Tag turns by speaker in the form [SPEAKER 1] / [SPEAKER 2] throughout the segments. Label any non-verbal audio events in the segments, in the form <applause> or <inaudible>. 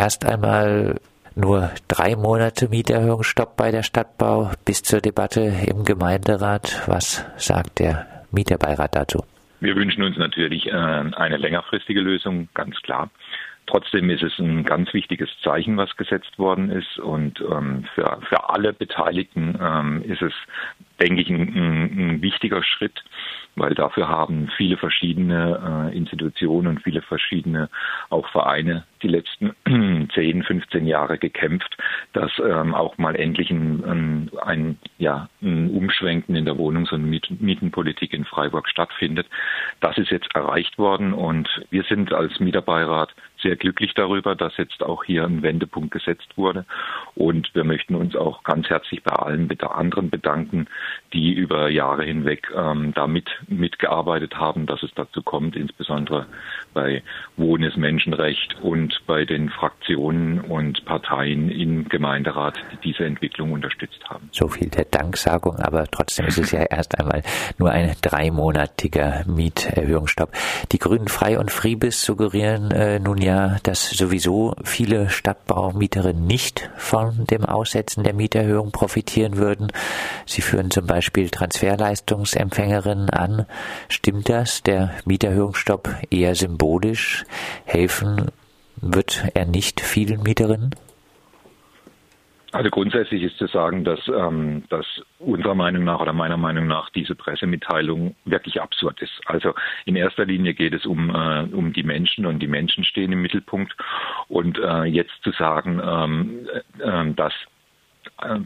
[SPEAKER 1] erst einmal nur drei Monate Mieterhöhungsstopp bei der Stadtbau bis zur Debatte im Gemeinderat. Was sagt der Mieterbeirat dazu?
[SPEAKER 2] Wir wünschen uns natürlich äh, eine längerfristige Lösung, ganz klar. Trotzdem ist es ein ganz wichtiges Zeichen, was gesetzt worden ist. Und ähm, für, für alle Beteiligten ähm, ist es, denke ich, ein, ein wichtiger Schritt, weil dafür haben viele verschiedene äh, Institutionen und viele verschiedene auch Vereine die letzten <clears throat> 10, 15 Jahre gekämpft, dass ähm, auch mal endlich ein, ein, ja, ein Umschwenken in der Wohnungs- und Mietenpolitik in Freiburg stattfindet. Das ist jetzt erreicht worden und wir sind als Mieterbeirat sehr glücklich darüber, dass jetzt auch hier ein Wendepunkt gesetzt wurde. Und wir möchten uns auch ganz herzlich bei allen anderen bedanken, die über Jahre hinweg ähm, damit mitgearbeitet haben, dass es dazu kommt, insbesondere bei Wohnes Menschenrecht und bei den Fraktionen und Parteien im Gemeinderat, die diese Entwicklung unterstützt haben.
[SPEAKER 1] So viel der Danksagung, aber trotzdem ist es ja erst einmal nur ein dreimonatiger Mieterhöhungsstopp. Die Grünen Frei und Friebis suggerieren äh, nun ja, dass sowieso viele Stadtbaumieterinnen nicht von dem Aussetzen der Mieterhöhung profitieren würden. Sie führen zum Beispiel Transferleistungsempfängerinnen an. Stimmt das? Der Mieterhöhungsstopp eher symbolisch? Helfen wird er nicht vielen Mieterinnen?
[SPEAKER 2] Also grundsätzlich ist zu sagen, dass, ähm, dass unserer Meinung nach oder meiner Meinung nach diese Pressemitteilung wirklich absurd ist. Also in erster Linie geht es um, äh, um die Menschen und die Menschen stehen im Mittelpunkt. Und äh, jetzt zu sagen, ähm, äh, dass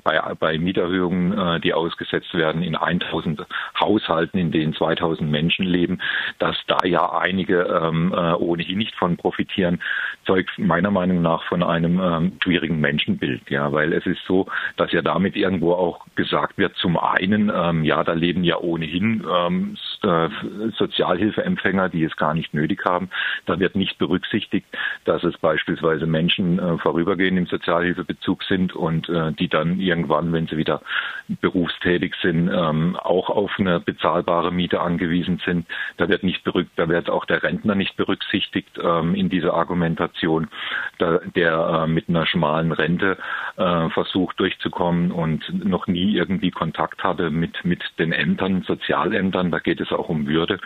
[SPEAKER 2] bei, bei Mieterhöhungen, äh, die ausgesetzt werden in 1000 Haushalten, in denen 2000 Menschen leben, dass da ja einige ähm, äh, ohnehin nicht von profitieren, zeugt meiner Meinung nach von einem ähm, schwierigen Menschenbild. Ja, weil es ist so, dass ja damit irgendwo auch gesagt wird, zum einen, ähm, ja, da leben ja ohnehin ähm, äh, Sozialhilfeempfänger, die es gar nicht nötig haben. Da wird nicht berücksichtigt, dass es beispielsweise Menschen äh, vorübergehend im Sozialhilfebezug sind und äh, die dann irgendwann, wenn sie wieder berufstätig sind, ähm, auch auf eine bezahlbare Miete angewiesen sind. Da wird nicht berückt, da wird auch der Rentner nicht berücksichtigt ähm, in dieser Argumentation, da, der äh, mit einer schmalen Rente äh, versucht durchzukommen und noch nie irgendwie Kontakt hatte mit mit den Ämtern, Sozialämtern. Da geht es auch um Würde.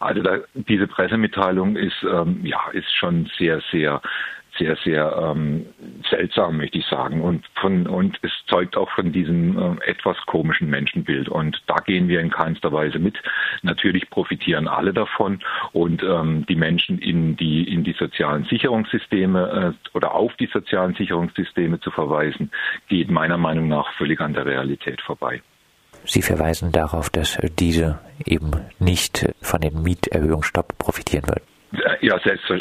[SPEAKER 2] Also da, diese Pressemitteilung ist ähm, ja ist schon sehr sehr sehr, sehr ähm, seltsam, möchte ich sagen. Und, von, und es zeugt auch von diesem äh, etwas komischen Menschenbild. Und da gehen wir in keinster Weise mit. Natürlich profitieren alle davon. Und ähm, die Menschen in die, in die sozialen Sicherungssysteme äh, oder auf die sozialen Sicherungssysteme zu verweisen, geht meiner Meinung nach völlig an der Realität vorbei.
[SPEAKER 1] Sie verweisen darauf, dass diese eben nicht von dem Mieterhöhungsstopp profitieren würden.
[SPEAKER 2] Ja,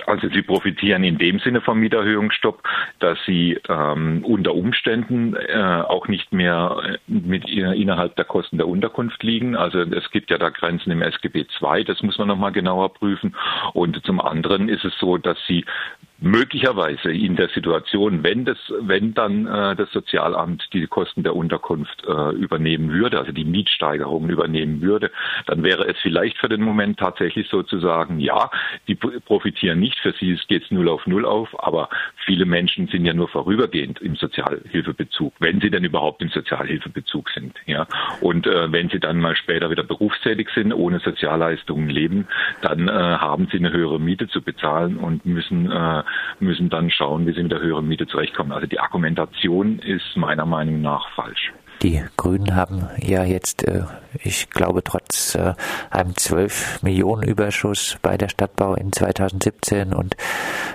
[SPEAKER 2] also sie profitieren in dem Sinne vom Mieterhöhungsstopp, dass sie ähm, unter Umständen äh, auch nicht mehr äh, mit innerhalb der Kosten der Unterkunft liegen. Also es gibt ja da Grenzen im SGB II, das muss man nochmal genauer prüfen. Und zum anderen ist es so, dass sie möglicherweise in der Situation, wenn das, wenn dann äh, das Sozialamt die Kosten der Unterkunft äh, übernehmen würde, also die Mietsteigerungen übernehmen würde, dann wäre es vielleicht für den Moment tatsächlich so zu sagen, ja, die profitieren nicht, für sie geht es null auf null auf, aber viele Menschen sind ja nur vorübergehend im Sozialhilfebezug, wenn sie denn überhaupt im Sozialhilfebezug sind. Ja. Und äh, wenn sie dann mal später wieder berufstätig sind, ohne Sozialleistungen leben, dann äh, haben sie eine höhere Miete zu bezahlen und müssen äh, müssen dann schauen, wie sie mit der höheren Miete zurechtkommen. Also die Argumentation ist meiner Meinung nach falsch.
[SPEAKER 1] Die Grünen haben ja jetzt, äh, ich glaube, trotz äh, einem 12 Millionen Überschuss bei der Stadtbau in 2017 und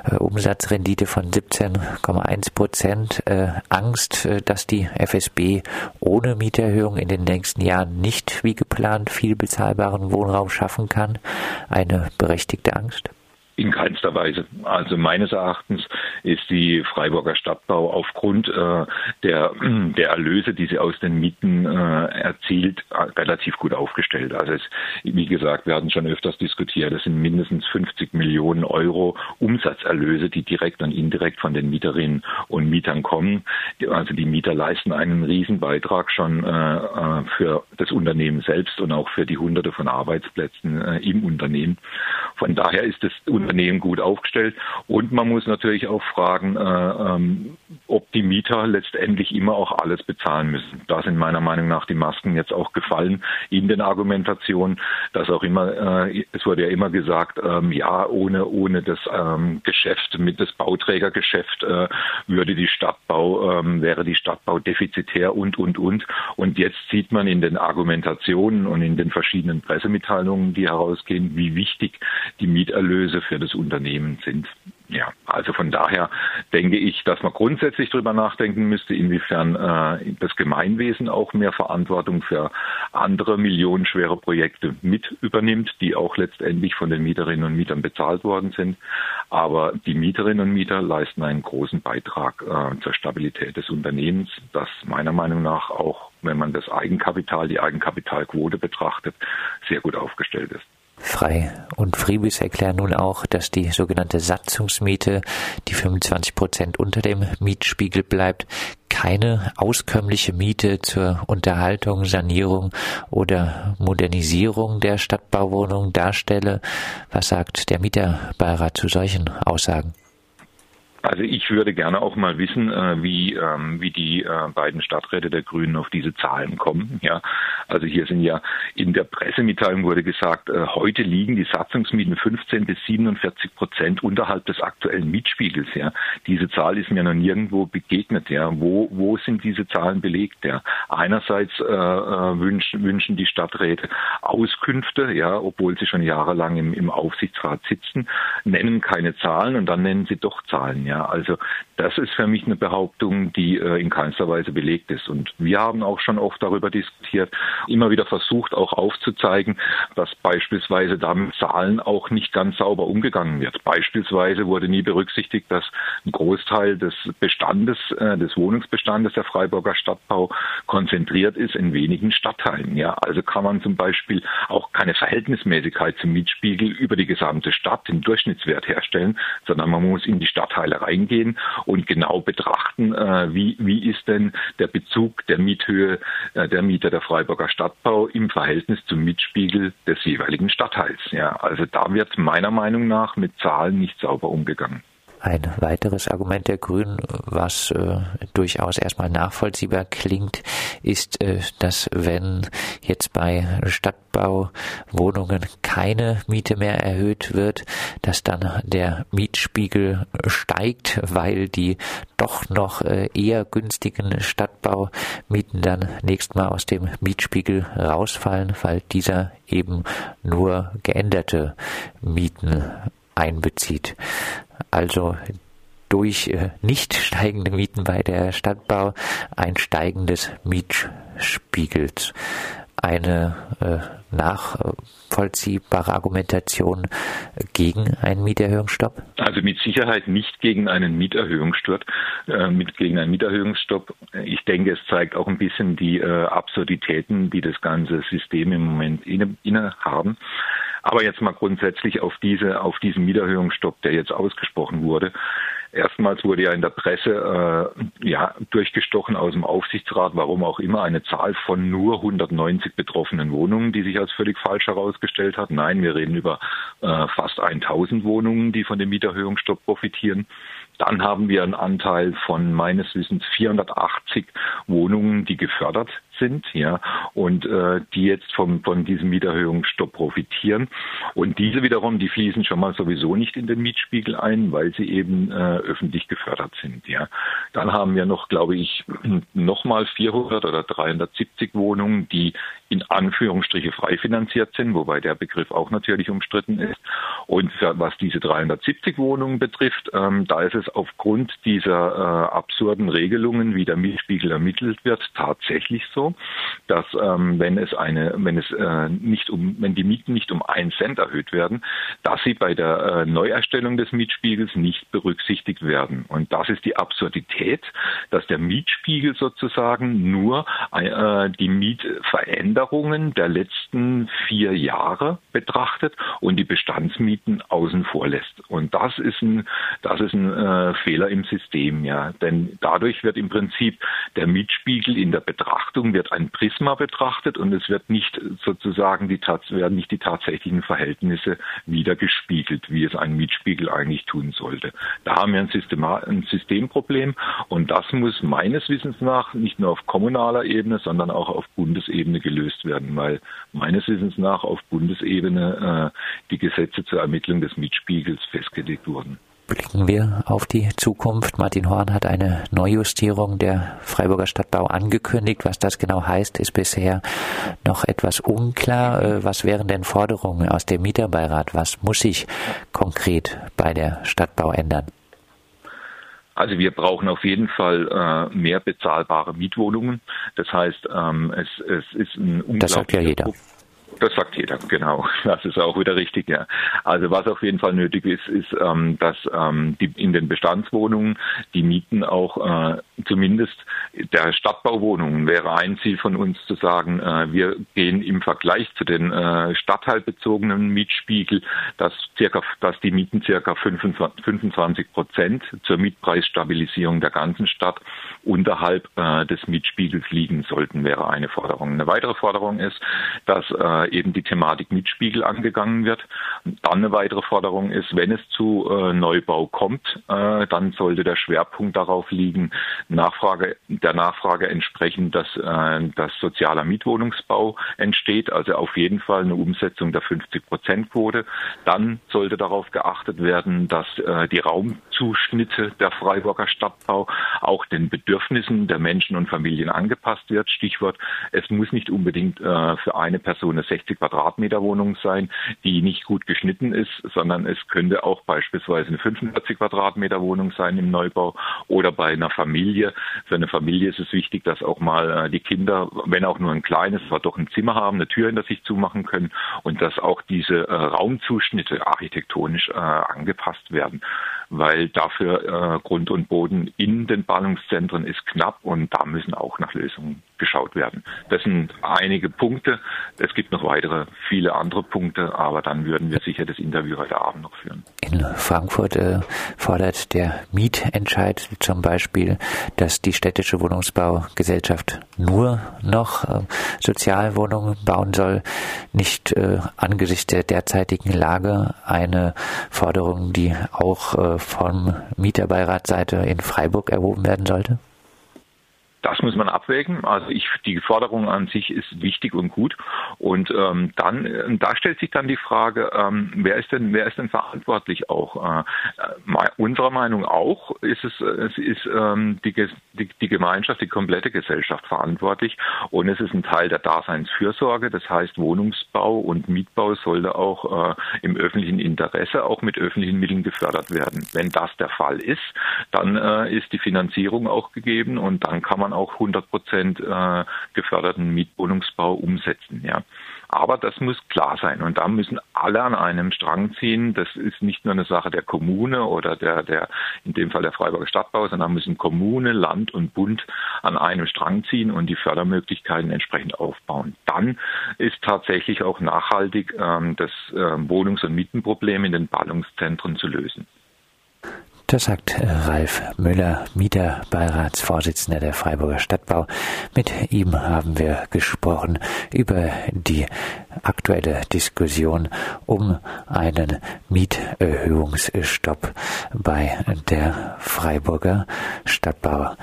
[SPEAKER 1] äh, Umsatzrendite von 17,1 Prozent Angst, dass die FSB ohne Mieterhöhung in den nächsten Jahren nicht wie geplant viel bezahlbaren Wohnraum schaffen kann. Eine berechtigte Angst?
[SPEAKER 2] In keinster Weise. Also meines Erachtens ist die Freiburger Stadtbau aufgrund äh, der, <clears throat> der Erlöse, die sie aus den Mieten äh, erzielt, relativ gut aufgestellt. Also es, wie gesagt, wir hatten schon öfters diskutiert, es sind mindestens 50 Millionen Euro Umsatzerlöse, die direkt und indirekt von den Mieterinnen und Mietern kommen. Also die Mieter leisten einen Riesenbeitrag schon äh, äh für das Unternehmen selbst und auch für die Hunderte von Arbeitsplätzen äh, im Unternehmen. Von daher ist es Unternehmen gut aufgestellt. Und man muss natürlich auch fragen, äh, ähm, ob die Mieter letztendlich immer auch alles bezahlen müssen. Da sind meiner Meinung nach die Masken jetzt auch gefallen in den Argumentationen, dass auch immer, äh, es wurde ja immer gesagt, ähm, ja, ohne, ohne das ähm, Geschäft, mit das Bauträgergeschäft äh, würde die Stadtbau, ähm, wäre die Stadtbau defizitär und, und, und. Und jetzt sieht man in den Argumentationen und in den verschiedenen Pressemitteilungen, die herausgehen, wie wichtig die Mieterlöse für das Unternehmen sind. Ja, also von daher denke ich, dass man grundsätzlich darüber nachdenken müsste, inwiefern äh, das Gemeinwesen auch mehr Verantwortung für andere millionenschwere Projekte mit übernimmt, die auch letztendlich von den Mieterinnen und Mietern bezahlt worden sind. Aber die Mieterinnen und Mieter leisten einen großen Beitrag äh, zur Stabilität des Unternehmens, das meiner Meinung nach auch, wenn man das Eigenkapital, die Eigenkapitalquote betrachtet, sehr gut aufgestellt ist.
[SPEAKER 1] Frei und Friebis erklären nun auch, dass die sogenannte Satzungsmiete, die 25 Prozent unter dem Mietspiegel bleibt, keine auskömmliche Miete zur Unterhaltung, Sanierung oder Modernisierung der Stadtbauwohnung darstelle. Was sagt der Mieterbeirat zu solchen Aussagen?
[SPEAKER 2] Also ich würde gerne auch mal wissen, äh, wie, ähm, wie die äh, beiden Stadträte der Grünen auf diese Zahlen kommen. Ja, also hier sind ja in der Pressemitteilung wurde gesagt, äh, heute liegen die Satzungsmieten 15 bis 47 Prozent unterhalb des aktuellen Mietspiegels. Ja, diese Zahl ist mir noch nirgendwo begegnet. Ja, wo wo sind diese Zahlen belegt? Ja, einerseits äh, wünschen wünschen die Stadträte Auskünfte, ja, obwohl sie schon jahrelang im, im Aufsichtsrat sitzen, nennen keine Zahlen und dann nennen sie doch Zahlen. Ja, also das ist für mich eine Behauptung, die äh, in keinster Weise belegt ist. Und wir haben auch schon oft darüber diskutiert, immer wieder versucht, auch aufzuzeigen, dass beispielsweise da mit Zahlen auch nicht ganz sauber umgegangen wird. Beispielsweise wurde nie berücksichtigt, dass ein Großteil des Bestandes, äh, des Wohnungsbestandes der Freiburger Stadtbau konzentriert ist in wenigen Stadtteilen. Ja, also kann man zum Beispiel auch keine Verhältnismäßigkeit zum Mietspiegel über die gesamte Stadt, den Durchschnittswert herstellen, sondern man muss in die Stadtteile reingehen und genau betrachten, äh, wie, wie ist denn der Bezug der Miethöhe äh, der Mieter der Freiburger Stadtbau im Verhältnis zum Mietspiegel des jeweiligen Stadtteils. Ja, also da wird meiner Meinung nach mit Zahlen nicht sauber umgegangen.
[SPEAKER 1] Ein weiteres Argument der Grünen, was äh, durchaus erstmal nachvollziehbar klingt, ist, äh, dass wenn jetzt bei Stadtbauwohnungen keine Miete mehr erhöht wird, dass dann der Mietspiegel steigt, weil die doch noch äh, eher günstigen Stadtbaumieten dann nächstes Mal aus dem Mietspiegel rausfallen, weil dieser eben nur geänderte Mieten einbezieht also durch äh, nicht steigende Mieten bei der Stadtbau ein steigendes Mietspiegels. Eine äh, nachvollziehbare Argumentation gegen einen Mieterhöhungsstopp?
[SPEAKER 2] Also mit Sicherheit nicht gegen einen Mieterhöhungsstopp. Äh, mit, gegen einen Mieterhöhungsstopp. Ich denke, es zeigt auch ein bisschen die äh, Absurditäten, die das ganze System im Moment inne, inne haben. Aber jetzt mal grundsätzlich auf diese, auf diesen Mieterhöhungsstopp, der jetzt ausgesprochen wurde. Erstmals wurde ja in der Presse äh, ja durchgestochen aus dem Aufsichtsrat, warum auch immer, eine Zahl von nur 190 betroffenen Wohnungen, die sich als völlig falsch herausgestellt hat. Nein, wir reden über äh, fast 1000 Wohnungen, die von dem Mieterhöhungsstopp profitieren. Dann haben wir einen Anteil von meines Wissens 480 Wohnungen, die gefördert sind, ja, und äh, die jetzt vom, von diesem Mieterhöhungsstopp profitieren. Und diese wiederum, die fließen schon mal sowieso nicht in den Mietspiegel ein, weil sie eben äh, öffentlich gefördert sind, ja. Dann haben wir noch, glaube ich, <clears throat> nochmal 400 oder 370 Wohnungen, die in Anführungsstriche frei finanziert sind, wobei der Begriff auch natürlich umstritten ist. Und was diese 370 Wohnungen betrifft, ähm, da ist es aufgrund dieser äh, absurden Regelungen, wie der Mietspiegel ermittelt wird, tatsächlich so, dass ähm, wenn es eine, wenn es äh, nicht um, wenn die Mieten nicht um einen Cent erhöht werden, dass sie bei der äh, Neuerstellung des Mietspiegels nicht berücksichtigt werden. Und das ist die Absurdität, dass der Mietspiegel sozusagen nur äh, die Miete verändert Veränderungen der letzten vier Jahre betrachtet und die Bestandsmieten außen vor lässt. Und das ist ein, das ist ein äh, Fehler im System, ja. Denn dadurch wird im Prinzip der Mietspiegel in der Betrachtung wird ein Prisma betrachtet und es wird nicht sozusagen die, werden nicht die tatsächlichen Verhältnisse wieder gespiegelt, wie es ein Mietspiegel eigentlich tun sollte. Da haben wir ein, System, ein Systemproblem und das muss meines Wissens nach nicht nur auf kommunaler Ebene, sondern auch auf Bundesebene gelöst werden, weil meines Wissens nach auf Bundesebene äh, die Gesetze zur Ermittlung des Mietspiegels festgelegt wurden.
[SPEAKER 1] Blicken wir auf die Zukunft. Martin Horn hat eine Neujustierung der Freiburger Stadtbau angekündigt. Was das genau heißt, ist bisher noch etwas unklar. Äh, was wären denn Forderungen aus dem Mieterbeirat? Was muss sich konkret bei der Stadtbau ändern?
[SPEAKER 2] Also wir brauchen auf jeden Fall äh, mehr bezahlbare Mietwohnungen. Das heißt, ähm, es, es ist ein unglaublicher
[SPEAKER 1] Das sagt ja jeder.
[SPEAKER 2] Das sagt jeder, genau. <laughs> Das ist auch wieder richtig, ja. Also was auf jeden Fall nötig ist, ist, ähm, dass ähm, die, in den Bestandswohnungen die Mieten auch äh, zumindest der Stadtbauwohnungen wäre ein Ziel von uns zu sagen, äh, wir gehen im Vergleich zu den äh, stadtteilbezogenen Mietspiegel, dass circa, dass die Mieten circa 25 Prozent zur Mietpreisstabilisierung der ganzen Stadt unterhalb äh, des Mietspiegels liegen sollten, wäre eine Forderung. Eine weitere Forderung ist, dass äh, eben die Thematik Mietspiegel angegangen wird. Dann eine weitere Forderung ist, wenn es zu äh, Neubau kommt, äh, dann sollte der Schwerpunkt darauf liegen, Nachfrage, der Nachfrage entsprechend, dass, äh, dass sozialer Mietwohnungsbau entsteht, also auf jeden Fall eine Umsetzung der 50-Prozent-Quote. Dann sollte darauf geachtet werden, dass äh, die Raumzuschnitte der Freiburger Stadtbau auch den Bedürfnissen der Menschen und Familien angepasst wird. Stichwort, es muss nicht unbedingt äh, für eine Person eine 60 Quadratmeter Wohnung sein, die nicht gut geschnitten ist, sondern es könnte auch beispielsweise eine 45 Quadratmeter Wohnung sein im Neubau oder bei einer Familie. Für eine Familie ist es wichtig, dass auch mal äh, die Kinder, wenn auch nur ein kleines, aber doch ein Zimmer haben, eine Tür hinter sich zumachen können und dass auch diese äh, Raumzuschnitte architektonisch äh, angepasst werden weil dafür äh, Grund und Boden in den Ballungszentren ist knapp und da müssen auch nach Lösungen geschaut werden. Das sind einige Punkte. Es gibt noch weitere, viele andere Punkte, aber dann würden wir sicher das Interview heute Abend noch führen.
[SPEAKER 1] In Frankfurt äh, fordert der Mietentscheid zum Beispiel, dass die städtische Wohnungsbaugesellschaft nur noch äh, Sozialwohnungen bauen soll, nicht äh, angesichts der derzeitigen Lage eine Forderung, die auch äh, vom Mieterbeiratseite in Freiburg erhoben werden sollte?
[SPEAKER 2] Das muss man abwägen. Also ich, die Forderung an sich ist wichtig und gut. Und ähm, dann, da stellt sich dann die Frage, ähm, wer ist denn, wer ist denn verantwortlich auch? Äh, äh unserer Meinung auch ist es, es ist ähm, die, die, die Gemeinschaft, die komplette Gesellschaft verantwortlich. Und es ist ein Teil der Daseinsfürsorge. Das heißt, Wohnungsbau und Mietbau sollte auch äh, im öffentlichen Interesse auch mit öffentlichen Mitteln gefördert werden. Wenn das der Fall ist, dann äh, ist die Finanzierung auch gegeben und dann kann man man auch 100 Prozent äh, geförderten Mietwohnungsbau umsetzen. Ja. Aber das muss klar sein und da müssen alle an einem Strang ziehen. Das ist nicht nur eine Sache der Kommune oder der, der in dem Fall der Freiburger Stadtbau, sondern müssen Kommune, Land und Bund an einem Strang ziehen und die Fördermöglichkeiten entsprechend aufbauen. Dann ist tatsächlich auch nachhaltig ähm, das äh, Wohnungs- und Mietenproblem in den Ballungszentren zu lösen.
[SPEAKER 1] Das sagt äh, Ralf Müller, Mieterbeiratsvorsitzender der Freiburger Stadtbau. Mit ihm haben wir gesprochen über die aktuelle Diskussion um einen Mieterhöhungsstopp bei der Freiburger Stadtbau.